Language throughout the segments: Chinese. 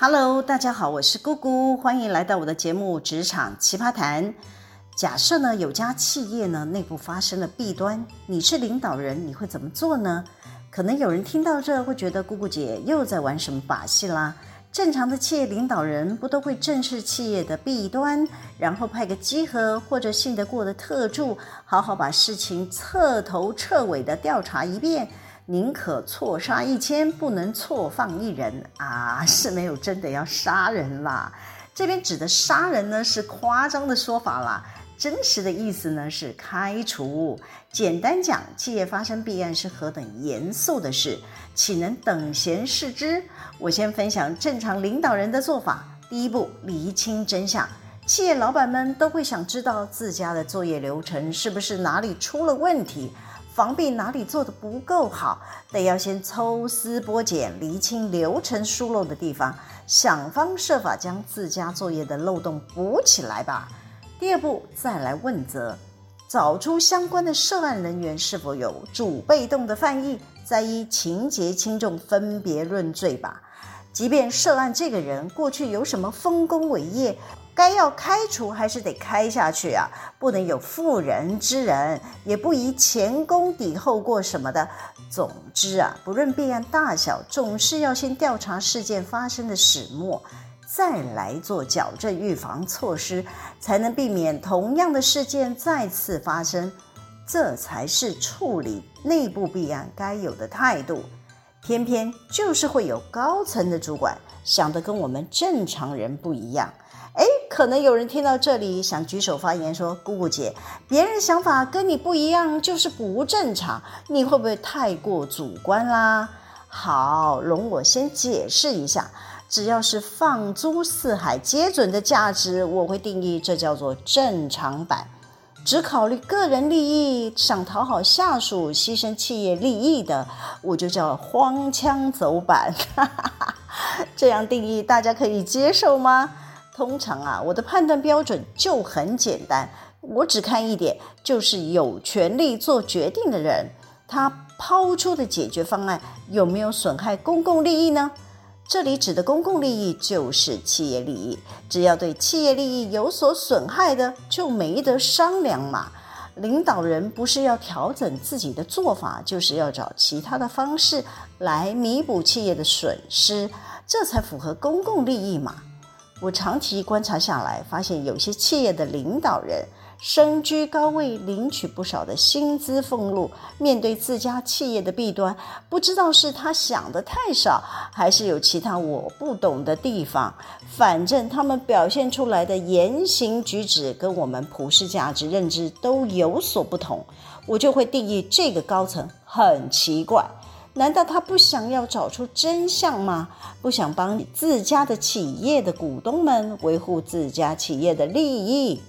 Hello，大家好，我是姑姑，欢迎来到我的节目《职场奇葩谈》。假设呢，有家企业呢内部发生了弊端，你是领导人，你会怎么做呢？可能有人听到这会觉得姑姑姐又在玩什么把戏啦。正常的企业领导人不都会正视企业的弊端，然后派个稽核或者信得过的特助，好好把事情彻头彻尾的调查一遍。宁可错杀一千，不能错放一人啊！是没有真的要杀人啦。这边指的杀人呢，是夸张的说法啦。真实的意思呢，是开除。简单讲，企业发生弊案是何等严肃的事，岂能等闲视之？我先分享正常领导人的做法。第一步，厘清真相。企业老板们都会想知道自家的作业流程是不是哪里出了问题。防弊哪里做得不够好，得要先抽丝剥茧，厘清流程疏漏的地方，想方设法将自家作业的漏洞补起来吧。第二步，再来问责，找出相关的涉案人员是否有主被动的犯意，再依情节轻重分别论罪吧。即便涉案这个人过去有什么丰功伟业。该要开除还是得开下去啊，不能有妇人之仁，也不宜前功抵后过什么的。总之啊，不论弊案大小，总是要先调查事件发生的始末，再来做矫正预防措施，才能避免同样的事件再次发生。这才是处理内部弊案该有的态度。偏偏就是会有高层的主管想的跟我们正常人不一样。哎，可能有人听到这里想举手发言说：“姑姑姐，别人想法跟你不一样就是不正常，你会不会太过主观啦？”好，容我先解释一下，只要是放诸四海皆准的价值，我会定义这叫做正常版。只考虑个人利益，想讨好下属，牺牲企业利益的，我就叫荒腔走板。这样定义大家可以接受吗？通常啊，我的判断标准就很简单，我只看一点，就是有权利做决定的人，他抛出的解决方案有没有损害公共利益呢？这里指的公共利益就是企业利益，只要对企业利益有所损害的，就没得商量嘛。领导人不是要调整自己的做法，就是要找其他的方式来弥补企业的损失，这才符合公共利益嘛。我长期观察下来，发现有些企业的领导人身居高位，领取不少的薪资俸禄，面对自家企业的弊端，不知道是他想的太少，还是有其他我不懂的地方。反正他们表现出来的言行举止跟我们普世价值认知都有所不同，我就会定义这个高层很奇怪。难道他不想要找出真相吗？不想帮自家的企业的股东们维护自家企业的利益？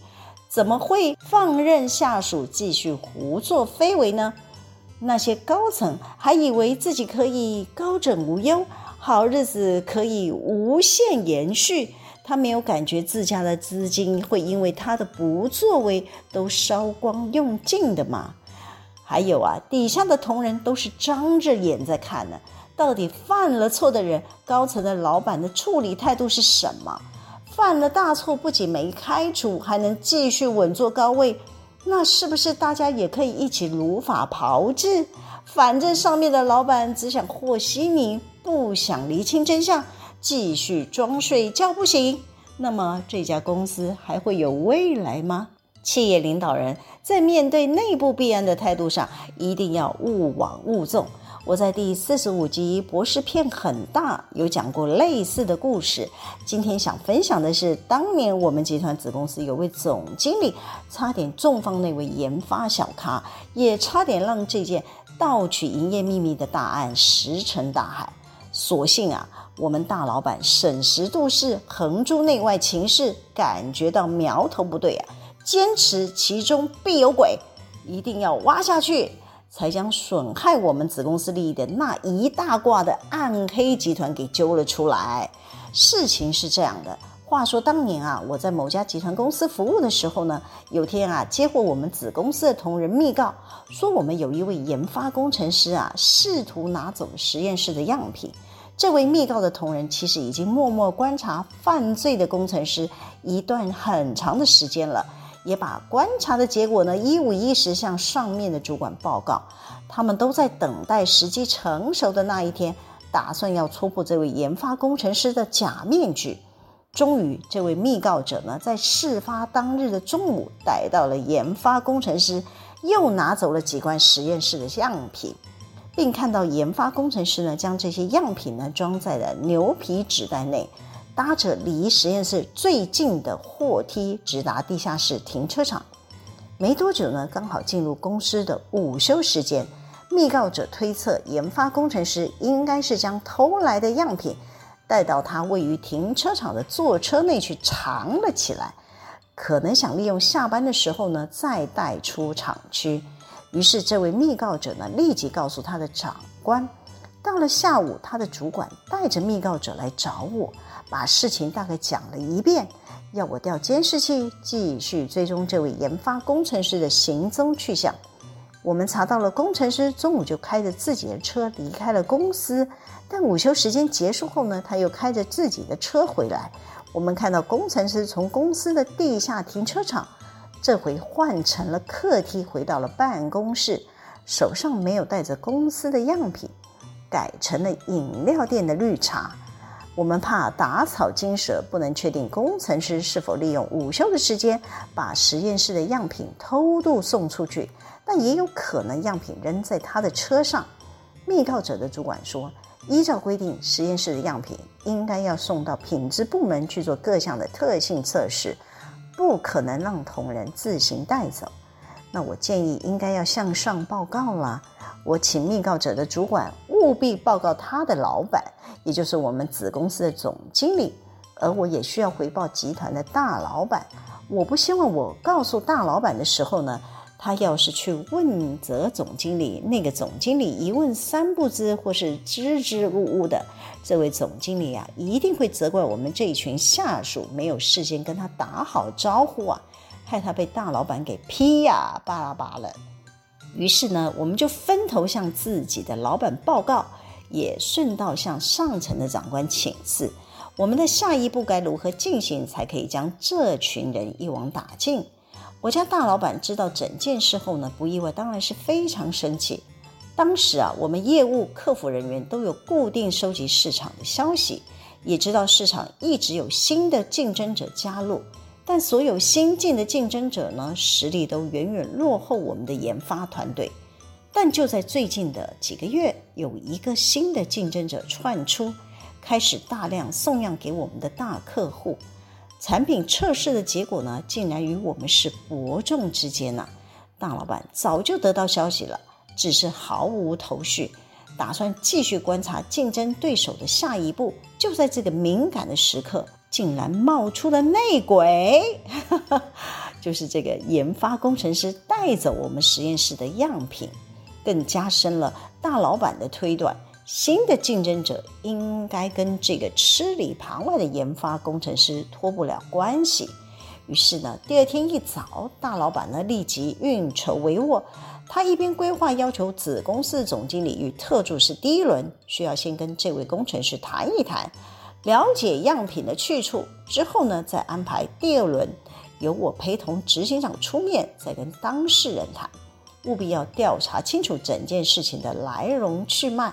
怎么会放任下属继续胡作非为呢？那些高层还以为自己可以高枕无忧，好日子可以无限延续。他没有感觉自家的资金会因为他的不作为都烧光用尽的吗？还有啊，底下的同仁都是张着眼在看呢。到底犯了错的人，高层的老板的处理态度是什么？犯了大错，不仅没开除，还能继续稳坐高位，那是不是大家也可以一起如法炮制？反正上面的老板只想和稀泥，不想厘清真相，继续装睡觉不行。那么这家公司还会有未来吗？企业领导人在面对内部弊案的态度上，一定要勿往勿纵。我在第四十五集《博士片很大》有讲过类似的故事。今天想分享的是，当年我们集团子公司有位总经理，差点重放那位研发小咖，也差点让这件盗取营业秘密的大案石沉大海。所幸啊，我们大老板审时度势，横诸内外情势，感觉到苗头不对啊。坚持其中必有鬼，一定要挖下去，才将损害我们子公司利益的那一大挂的暗黑集团给揪了出来。事情是这样的，话说当年啊，我在某家集团公司服务的时候呢，有天啊，接获我们子公司的同仁密告，说我们有一位研发工程师啊，试图拿走实验室的样品。这位密告的同仁其实已经默默观察犯罪的工程师一段很长的时间了，也把观察的结果呢一五一十向上面的主管报告。他们都在等待时机成熟的那一天，打算要戳破这位研发工程师的假面具。终于，这位密告者呢，在事发当日的中午逮到了研发工程师，又拿走了几罐实验室的样品，并看到研发工程师呢，将这些样品呢装在了牛皮纸袋内，搭着离实验室最近的货梯，直达地下室停车场。没多久呢，刚好进入公司的午休时间。密告者推测，研发工程师应该是将偷来的样品带到他位于停车场的座车内去藏了起来，可能想利用下班的时候呢再带出厂区。于是，这位密告者呢立即告诉他的长官。到了下午，他的主管带着密告者来找我，把事情大概讲了一遍，要我调监视器继续追踪这位研发工程师的行踪去向。我们查到了，工程师中午就开着自己的车离开了公司，但午休时间结束后呢，他又开着自己的车回来。我们看到工程师从公司的地下停车场，这回换成了客梯回到了办公室，手上没有带着公司的样品，改成了饮料店的绿茶。我们怕打草惊蛇，不能确定工程师是否利用午休的时间把实验室的样品偷渡送出去。但也有可能样品扔在他的车上。密告者的主管说，依照规定，实验室的样品应该要送到品质部门去做各项的特性测试，不可能让同仁自行带走。那我建议应该要向上报告了。我请密告者的主管务必报告他的老板，也就是我们子公司的总经理，而我也需要回报集团的大老板。我不希望我告诉大老板的时候呢，他要是去问责总经理，那个总经理一问三不知，或是支支吾吾的，这位总经理啊，一定会责怪我们这一群下属没有事先跟他打好招呼啊，害他被大老板给批呀，巴拉巴拉。于是呢，我们就分头向自己的老板报告，也顺道向上层的长官请示，我们的下一步该如何进行，才可以将这群人一网打尽。我家大老板知道整件事后呢，不意外，当然是非常生气。当时啊，我们业务客服人员都有固定收集市场的消息，也知道市场一直有新的竞争者加入，但所有新进的竞争者呢，实力都远远落后我们的研发团队。但就在最近的几个月，有一个新的竞争者窜出，开始大量送样给我们的大客户。产品测试的结果呢，竟然与我们是伯仲之间呐！大老板早就得到消息了，只是毫无头绪，打算继续观察竞争对手的下一步。就在这个敏感的时刻，竟然冒出了内鬼，就是这个研发工程师带走我们实验室的样品，更加深了大老板的推断。新的竞争者应该跟这个吃里扒外的研发工程师脱不了关系。于是呢，第二天一早，大老板呢立即运筹帷幄。他一边规划要求子公司总经理与特助是第一轮，需要先跟这位工程师谈一谈，了解样品的去处。之后呢，再安排第二轮，由我陪同执行长出面，再跟当事人谈，务必要调查清楚整件事情的来龙去脉。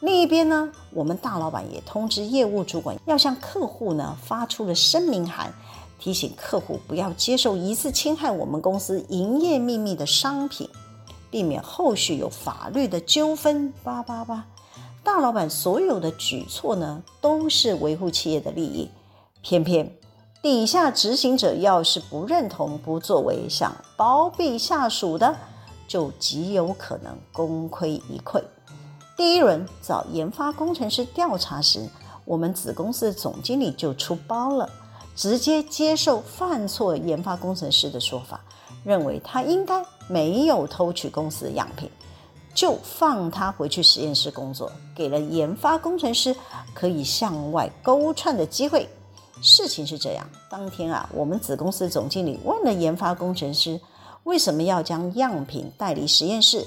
另一边呢，我们大老板也通知业务主管，要向客户呢发出了声明函，提醒客户不要接受疑似侵害我们公司营业秘密的商品，避免后续有法律的纠纷。叭叭叭，大老板所有的举措呢，都是维护企业的利益，偏偏底下执行者要是不认同、不作为，想包庇下属的，就极有可能功亏一篑。第一轮找研发工程师调查时，我们子公司的总经理就出包了，直接接受犯错研发工程师的说法，认为他应该没有偷取公司的样品，就放他回去实验室工作，给了研发工程师可以向外勾串的机会。事情是这样，当天啊，我们子公司总经理问了研发工程师，为什么要将样品带离实验室？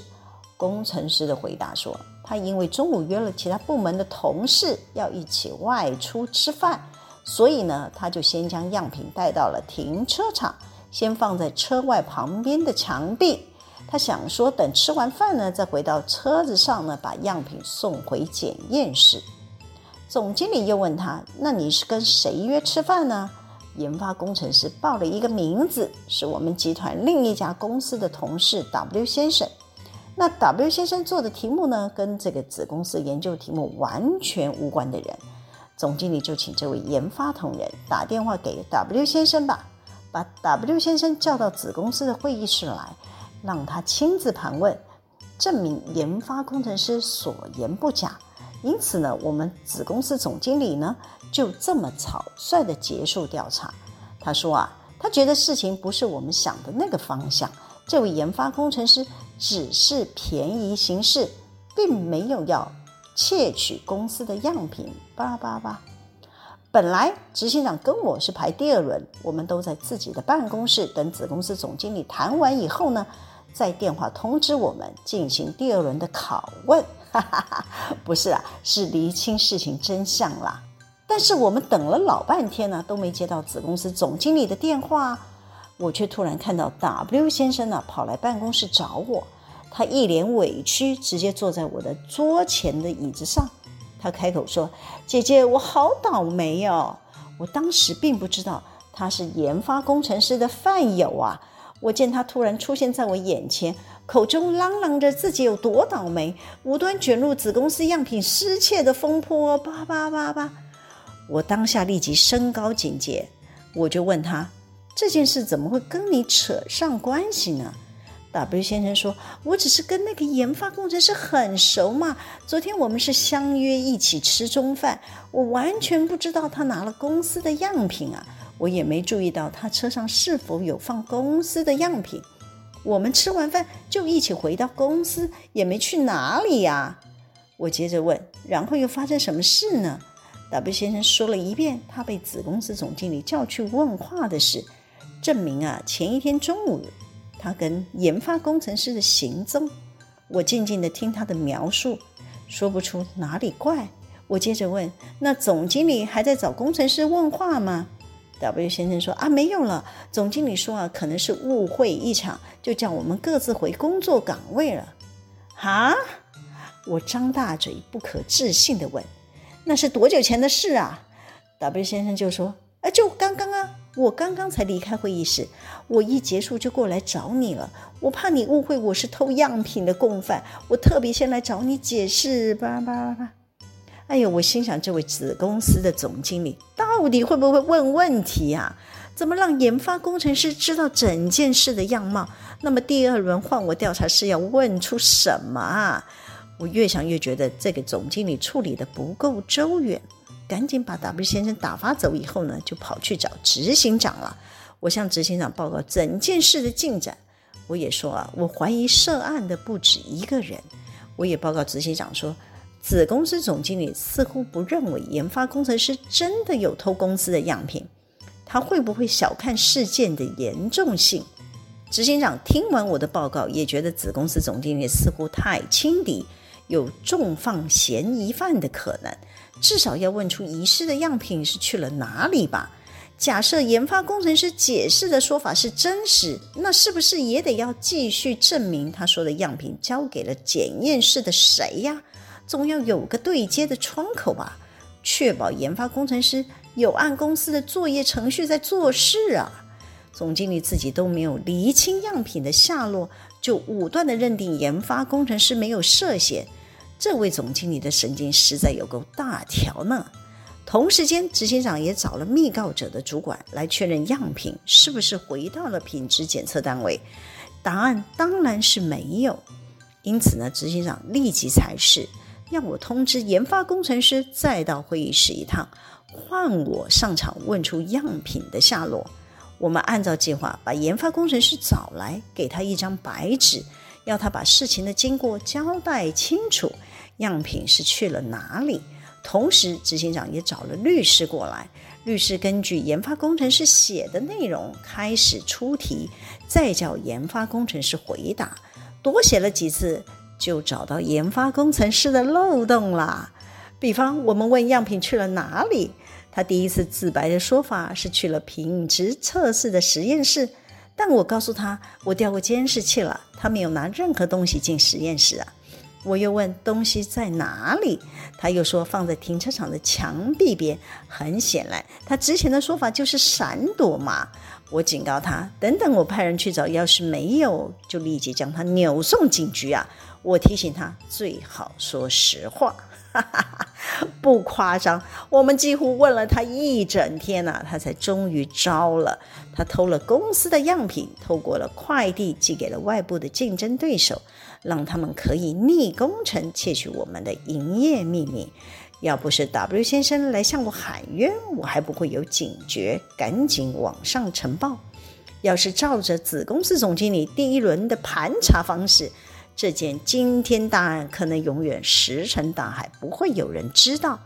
工程师的回答说。他因为中午约了其他部门的同事要一起外出吃饭，所以呢，他就先将样品带到了停车场，先放在车外旁边的墙壁。他想说，等吃完饭呢，再回到车子上呢，把样品送回检验室。总经理又问他：“那你是跟谁约吃饭呢？”研发工程师报了一个名字，是我们集团另一家公司的同事 W 先生。那 W 先生做的题目呢，跟这个子公司研究题目完全无关的人，总经理就请这位研发同仁打电话给 W 先生吧，把 W 先生叫到子公司的会议室来，让他亲自盘问，证明研发工程师所言不假。因此呢，我们子公司总经理呢就这么草率地结束调查。他说啊，他觉得事情不是我们想的那个方向。这位研发工程师只是便宜行事，并没有要窃取公司的样品。叭叭叭。本来执行长跟我是排第二轮，我们都在自己的办公室等子公司总经理谈完以后呢，再电话通知我们进行第二轮的拷问。哈哈哈，不是啊，是厘清事情真相啦。但是我们等了老半天呢，都没接到子公司总经理的电话。我却突然看到 W 先生呢，跑来办公室找我，他一脸委屈，直接坐在我的桌前的椅子上。他开口说：“姐姐，我好倒霉哦！我当时并不知道他是研发工程师的饭友啊。我见他突然出现在我眼前，口中嚷嚷着自己有多倒霉，无端卷入子公司样品失窃的风波，叭叭叭叭。我当下立即升高警戒，我就问他。”这件事怎么会跟你扯上关系呢？W 先生说：“我只是跟那个研发工程师很熟嘛。昨天我们是相约一起吃中饭，我完全不知道他拿了公司的样品啊，我也没注意到他车上是否有放公司的样品。我们吃完饭就一起回到公司，也没去哪里呀。”我接着问：“然后又发生什么事呢？”W 先生说了一遍他被子公司总经理叫去问话的事。证明啊，前一天中午，他跟研发工程师的行踪，我静静地听他的描述，说不出哪里怪。我接着问：“那总经理还在找工程师问话吗？”W 先生说：“啊，没有了。总经理说啊，可能是误会一场，就叫我们各自回工作岗位了。”哈！我张大嘴，不可置信地问：“那是多久前的事啊？”W 先生就说：“啊，就刚刚啊。”我刚刚才离开会议室，我一结束就过来找你了。我怕你误会我是偷样品的共犯，我特别先来找你解释。吧吧吧！哎呦，我心想，这位子公司的总经理到底会不会问问题呀？怎么让研发工程师知道整件事的样貌？那么第二轮换我调查是要问出什么啊？我越想越觉得这个总经理处理得不够周远。赶紧把 W 先生打发走以后呢，就跑去找执行长了。我向执行长报告整件事的进展。我也说啊，我怀疑涉案的不止一个人。我也报告执行长说，子公司总经理似乎不认为研发工程师真的有偷公司的样品。他会不会小看事件的严重性？执行长听完我的报告，也觉得子公司总经理似乎太轻敌，有重放嫌疑犯的可能。至少要问出遗失的样品是去了哪里吧？假设研发工程师解释的说法是真实，那是不是也得要继续证明他说的样品交给了检验室的谁呀？总要有个对接的窗口吧，确保研发工程师有按公司的作业程序在做事啊。总经理自己都没有厘清样品的下落，就武断地认定研发工程师没有涉嫌。这位总经理的神经实在有够大条呢。同时间，执行长也找了密告者的主管来确认样品是不是回到了品质检测单位。答案当然是没有。因此呢，执行长立即裁示，要我通知研发工程师再到会议室一趟，换我上场问出样品的下落。我们按照计划把研发工程师找来，给他一张白纸，要他把事情的经过交代清楚。样品是去了哪里？同时，执行长也找了律师过来。律师根据研发工程师写的内容开始出题，再叫研发工程师回答。多写了几次，就找到研发工程师的漏洞啦。比方，我们问样品去了哪里，他第一次自白的说法是去了品质测试的实验室。但我告诉他，我调过监视器了，他没有拿任何东西进实验室啊。我又问东西在哪里，他又说放在停车场的墙壁边。很显然，他之前的说法就是闪躲嘛。我警告他，等等，我派人去找，要是没有，就立即将他扭送警局啊。我提醒他最好说实话，不夸张。我们几乎问了他一整天呐、他才终于招了。他偷了公司的样品，透过了快递寄给了外部的竞争对手，让他们可以逆工程窃取我们的营业秘密。要不是 W 先生来向我喊冤，我还不会有警觉，赶紧往上呈报。要是照着子公司总经理第一轮的盘查方式，这件惊天大案可能永远石沉大海，不会有人知道。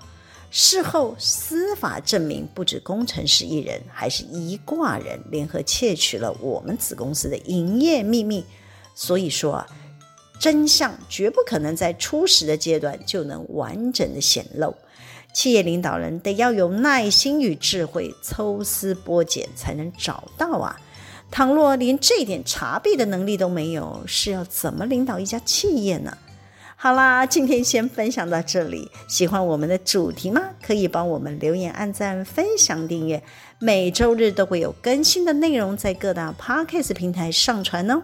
事后司法证明，不止工程师一人，还是一挂人联合窃取了我们子公司的营业秘密。所以说啊，真相绝不可能在初始的阶段就能完整的显露。企业领导人得要有耐心与智慧，抽丝剥茧才能找到啊。倘若连这点查弊的能力都没有，是要怎么领导一家企业呢？好啦，今天先分享到这里。喜欢我们的主题吗？可以帮我们留言、按赞、分享、订阅。每周日都会有更新的内容在各大 Podcast 平台上传哦，